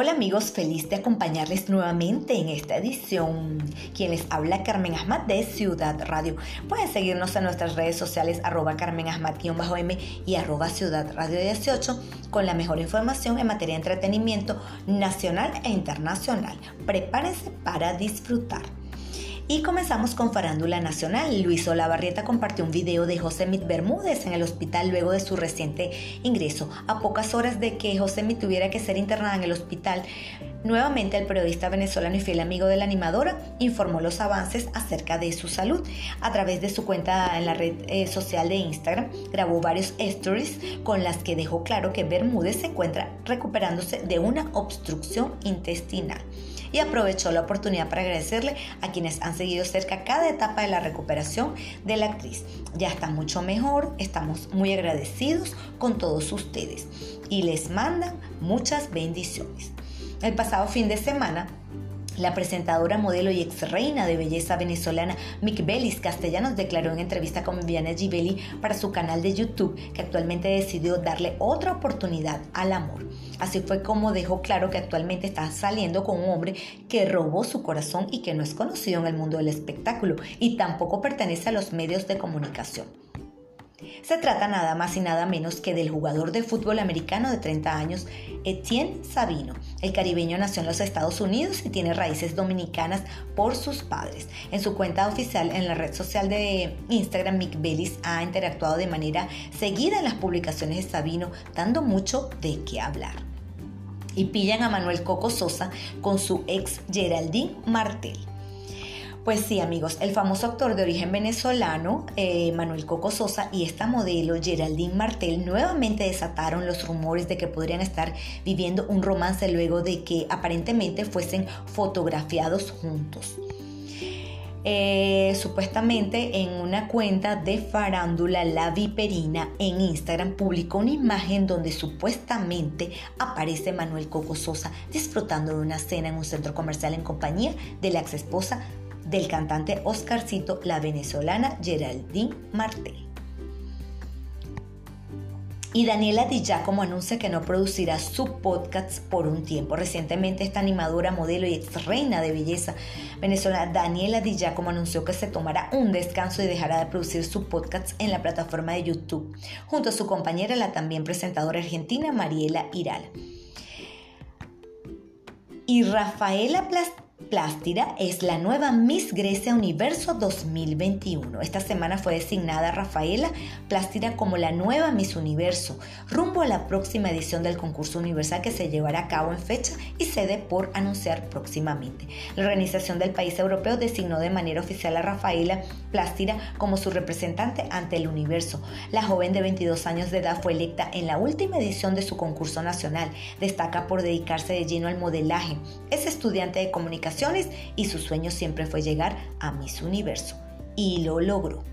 Hola amigos, feliz de acompañarles nuevamente en esta edición. Quien les habla Carmen Ahmad de Ciudad Radio. Pueden seguirnos en nuestras redes sociales arroba Carmen m y arroba Ciudad Radio 18 con la mejor información en materia de entretenimiento nacional e internacional. Prepárense para disfrutar. Y comenzamos con Farándula Nacional. Luis Olavarrieta compartió un video de José Mit Bermúdez en el hospital luego de su reciente ingreso. A pocas horas de que José Mit tuviera que ser internada en el hospital, nuevamente el periodista venezolano y fiel amigo de la animadora informó los avances acerca de su salud. A través de su cuenta en la red eh, social de Instagram, grabó varios stories con las que dejó claro que Bermúdez se encuentra recuperándose de una obstrucción intestinal y aprovechó la oportunidad para agradecerle a quienes han seguido cerca cada etapa de la recuperación de la actriz. Ya está mucho mejor, estamos muy agradecidos con todos ustedes y les mandan muchas bendiciones. El pasado fin de semana, la presentadora, modelo y ex reina de belleza venezolana Mick Bellis Castellanos declaró en entrevista con Viviana Gibelli para su canal de YouTube que actualmente decidió darle otra oportunidad al amor. Así fue como dejó claro que actualmente está saliendo con un hombre que robó su corazón y que no es conocido en el mundo del espectáculo y tampoco pertenece a los medios de comunicación. Se trata nada más y nada menos que del jugador de fútbol americano de 30 años, Etienne Sabino. El caribeño nació en los Estados Unidos y tiene raíces dominicanas por sus padres. En su cuenta oficial en la red social de Instagram, Mick Bellis ha interactuado de manera seguida en las publicaciones de Sabino, dando mucho de qué hablar. Y pillan a Manuel Coco Sosa con su ex Geraldine Martel. Pues sí, amigos, el famoso actor de origen venezolano, eh, Manuel Coco Sosa, y esta modelo, Geraldine Martel, nuevamente desataron los rumores de que podrían estar viviendo un romance luego de que aparentemente fuesen fotografiados juntos. Eh, supuestamente en una cuenta de farándula La Viperina en Instagram publicó una imagen donde supuestamente aparece Manuel Coco Sosa disfrutando de una cena en un centro comercial en compañía de la ex esposa del cantante Oscarcito, la venezolana Geraldine Martel. Y Daniela Di Giacomo anuncia que no producirá su podcast por un tiempo. Recientemente esta animadora, modelo y ex reina de belleza venezolana Daniela Di Giacomo anunció que se tomará un descanso y dejará de producir su podcast en la plataforma de YouTube, junto a su compañera, la también presentadora argentina Mariela Iral. Y Rafaela Plas Plástida es la nueva Miss Grecia Universo 2021. Esta semana fue designada Rafaela Plástida como la nueva Miss Universo, rumbo a la próxima edición del concurso universal que se llevará a cabo en fecha y sede por anunciar próximamente. La organización del país europeo designó de manera oficial a Rafaela Plástida como su representante ante el universo. La joven de 22 años de edad fue electa en la última edición de su concurso nacional. Destaca por dedicarse de lleno al modelaje. Es estudiante de comunicación y su sueño siempre fue llegar a Miss Universo. Y lo logró.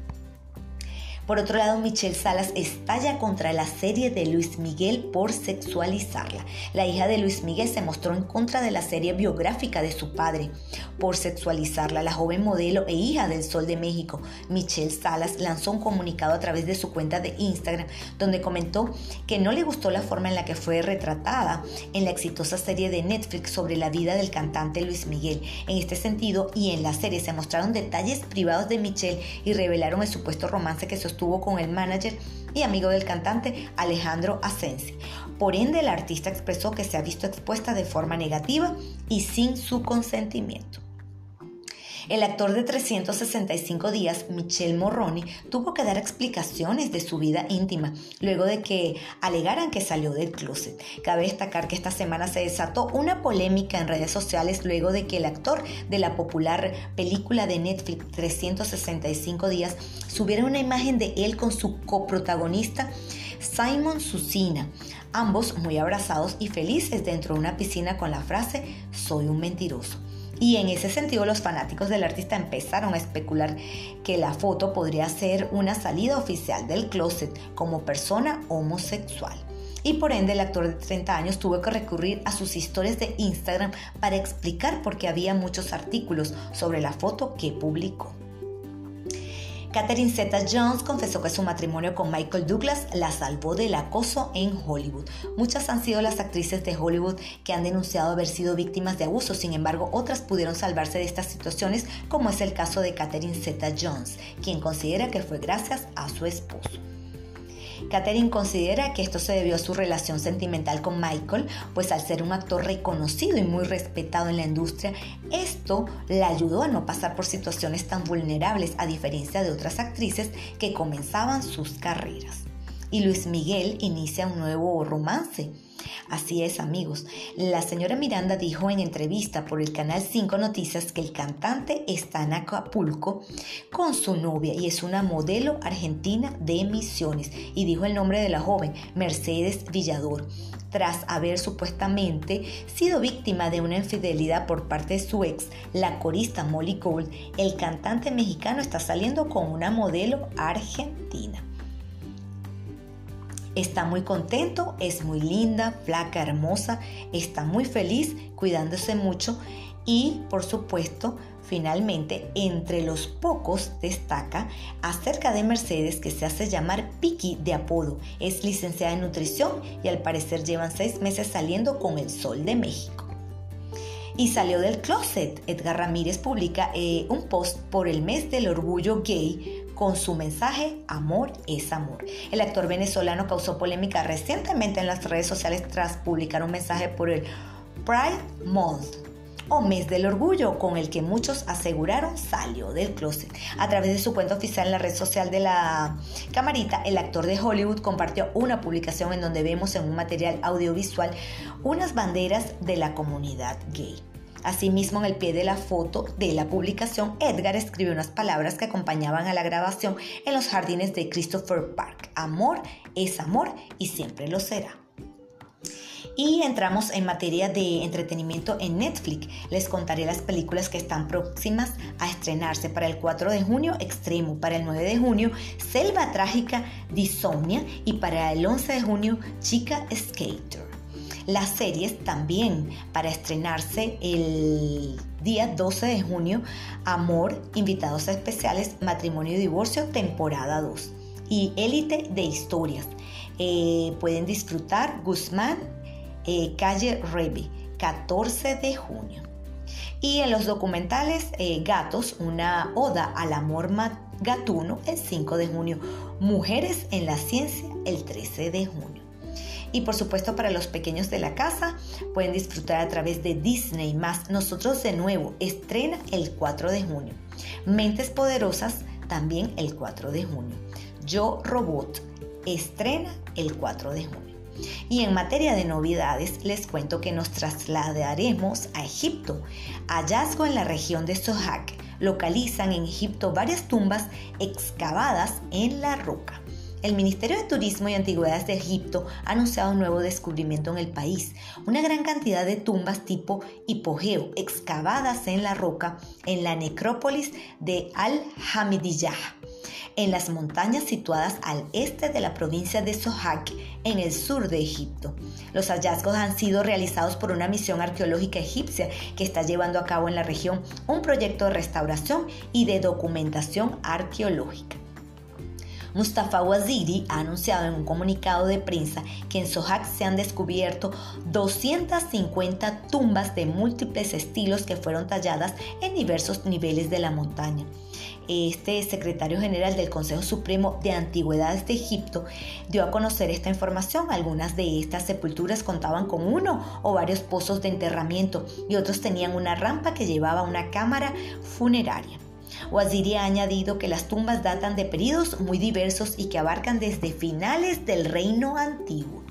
Por otro lado, Michelle Salas estalla contra la serie de Luis Miguel por sexualizarla. La hija de Luis Miguel se mostró en contra de la serie biográfica de su padre por sexualizarla. La joven modelo e hija del Sol de México, Michelle Salas, lanzó un comunicado a través de su cuenta de Instagram donde comentó que no le gustó la forma en la que fue retratada en la exitosa serie de Netflix sobre la vida del cantante Luis Miguel. En este sentido, y en la serie se mostraron detalles privados de Michelle y revelaron el supuesto romance que sostuvo estuvo con el manager y amigo del cantante Alejandro Asensi. Por ende, el artista expresó que se ha visto expuesta de forma negativa y sin su consentimiento. El actor de 365 días, Michelle Morroni, tuvo que dar explicaciones de su vida íntima luego de que alegaran que salió del closet. Cabe destacar que esta semana se desató una polémica en redes sociales luego de que el actor de la popular película de Netflix 365 días subiera una imagen de él con su coprotagonista Simon Susina, ambos muy abrazados y felices dentro de una piscina con la frase soy un mentiroso. Y en ese sentido los fanáticos del artista empezaron a especular que la foto podría ser una salida oficial del closet como persona homosexual. Y por ende el actor de 30 años tuvo que recurrir a sus historias de Instagram para explicar por qué había muchos artículos sobre la foto que publicó. Catherine Zeta-Jones confesó que su matrimonio con Michael Douglas la salvó del acoso en Hollywood. Muchas han sido las actrices de Hollywood que han denunciado haber sido víctimas de abuso, sin embargo otras pudieron salvarse de estas situaciones, como es el caso de Catherine Zeta-Jones, quien considera que fue gracias a su esposo. Catherine considera que esto se debió a su relación sentimental con Michael, pues al ser un actor reconocido y muy respetado en la industria, esto la ayudó a no pasar por situaciones tan vulnerables a diferencia de otras actrices que comenzaban sus carreras. Y Luis Miguel inicia un nuevo romance Así es, amigos. La señora Miranda dijo en entrevista por el canal 5 Noticias que el cantante está en Acapulco con su novia y es una modelo argentina de Misiones. Y dijo el nombre de la joven, Mercedes Villador tras haber supuestamente sido víctima de una infidelidad por parte de su ex, la corista Molly Gold, el cantante mexicano está saliendo con una modelo argentina. Está muy contento, es muy linda, flaca, hermosa, está muy feliz, cuidándose mucho y por supuesto Finalmente, entre los pocos destaca acerca de Mercedes que se hace llamar Piki de apodo. Es licenciada en nutrición y al parecer llevan seis meses saliendo con el Sol de México. Y salió del closet. Edgar Ramírez publica eh, un post por el mes del orgullo gay con su mensaje Amor es amor. El actor venezolano causó polémica recientemente en las redes sociales tras publicar un mensaje por el Pride Month o mes del orgullo con el que muchos aseguraron salió del closet. A través de su cuenta oficial en la red social de la camarita, el actor de Hollywood compartió una publicación en donde vemos en un material audiovisual unas banderas de la comunidad gay. Asimismo, en el pie de la foto de la publicación, Edgar escribió unas palabras que acompañaban a la grabación en los jardines de Christopher Park. Amor es amor y siempre lo será. Y entramos en materia de entretenimiento en Netflix. Les contaré las películas que están próximas a estrenarse para el 4 de junio, Extremo, para el 9 de junio, Selva Trágica, Disomnia y para el 11 de junio, Chica Skater. Las series también para estrenarse el día 12 de junio, Amor, Invitados Especiales, Matrimonio y Divorcio, temporada 2. Y Élite de Historias. Eh, pueden disfrutar Guzmán, eh, Calle Rebe, 14 de junio. Y en los documentales eh, Gatos, una oda al amor gatuno, el 5 de junio. Mujeres en la ciencia, el 13 de junio. Y por supuesto para los pequeños de la casa pueden disfrutar a través de Disney. Nosotros de nuevo estrena el 4 de junio. Mentes Poderosas también el 4 de junio. Yo Robot estrena el 4 de junio. Y en materia de novedades, les cuento que nos trasladaremos a Egipto. Hallazgo en la región de Sohag. Localizan en Egipto varias tumbas excavadas en la roca. El Ministerio de Turismo y Antigüedades de Egipto ha anunciado un nuevo descubrimiento en el país, una gran cantidad de tumbas tipo hipogeo excavadas en la roca en la necrópolis de Al-Hamidiyah, en las montañas situadas al este de la provincia de Sohag, en el sur de Egipto. Los hallazgos han sido realizados por una misión arqueológica egipcia que está llevando a cabo en la región un proyecto de restauración y de documentación arqueológica. Mustafa Waziri ha anunciado en un comunicado de prensa que en Sohag se han descubierto 250 tumbas de múltiples estilos que fueron talladas en diversos niveles de la montaña. Este secretario general del Consejo Supremo de Antigüedades de Egipto dio a conocer esta información. Algunas de estas sepulturas contaban con uno o varios pozos de enterramiento y otros tenían una rampa que llevaba una cámara funeraria. Waziri ha añadido que las tumbas datan de periodos muy diversos y que abarcan desde finales del reino antiguo.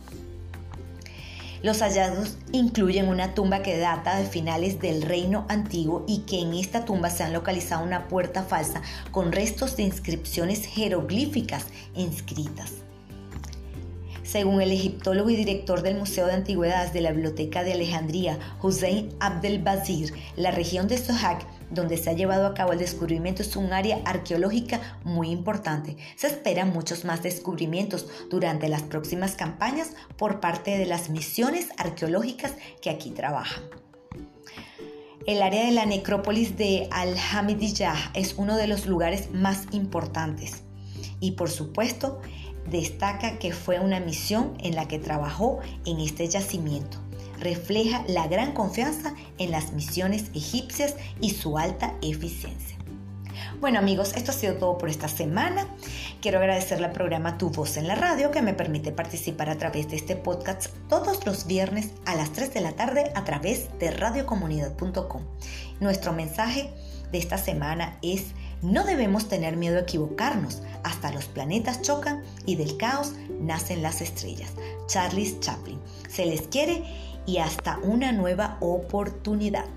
Los hallazgos incluyen una tumba que data de finales del reino antiguo y que en esta tumba se han localizado una puerta falsa con restos de inscripciones jeroglíficas inscritas. Según el egiptólogo y director del Museo de Antigüedades de la Biblioteca de Alejandría, Hussein Abdelbazir, la región de Sohag donde se ha llevado a cabo el descubrimiento es un área arqueológica muy importante. Se esperan muchos más descubrimientos durante las próximas campañas por parte de las misiones arqueológicas que aquí trabajan. El área de la necrópolis de Al-Hamidiyah es uno de los lugares más importantes y por supuesto destaca que fue una misión en la que trabajó en este yacimiento. Refleja la gran confianza en las misiones egipcias y su alta eficiencia. Bueno amigos, esto ha sido todo por esta semana. Quiero agradecerle al programa Tu Voz en la Radio que me permite participar a través de este podcast todos los viernes a las 3 de la tarde a través de radiocomunidad.com. Nuestro mensaje de esta semana es no debemos tener miedo a equivocarnos, hasta los planetas chocan y del caos nacen las estrellas. Charles Chaplin. Se les quiere y hasta una nueva oportunidad.